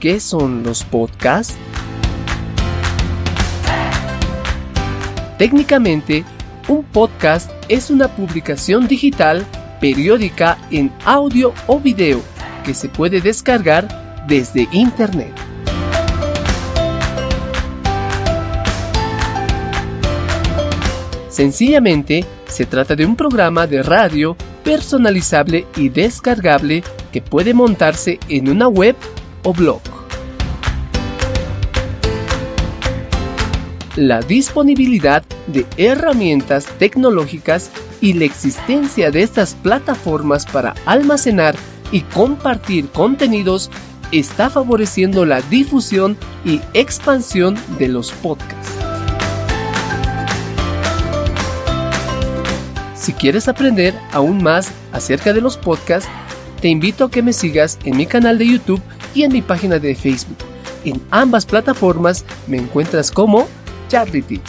¿Qué son los podcasts? Técnicamente, un podcast es una publicación digital periódica en audio o video que se puede descargar desde Internet. Sencillamente, se trata de un programa de radio personalizable y descargable que puede montarse en una web o blog. La disponibilidad de herramientas tecnológicas y la existencia de estas plataformas para almacenar y compartir contenidos está favoreciendo la difusión y expansión de los podcasts. Si quieres aprender aún más acerca de los podcasts, te invito a que me sigas en mi canal de YouTube y en mi página de Facebook. En ambas plataformas me encuentras como चार रीति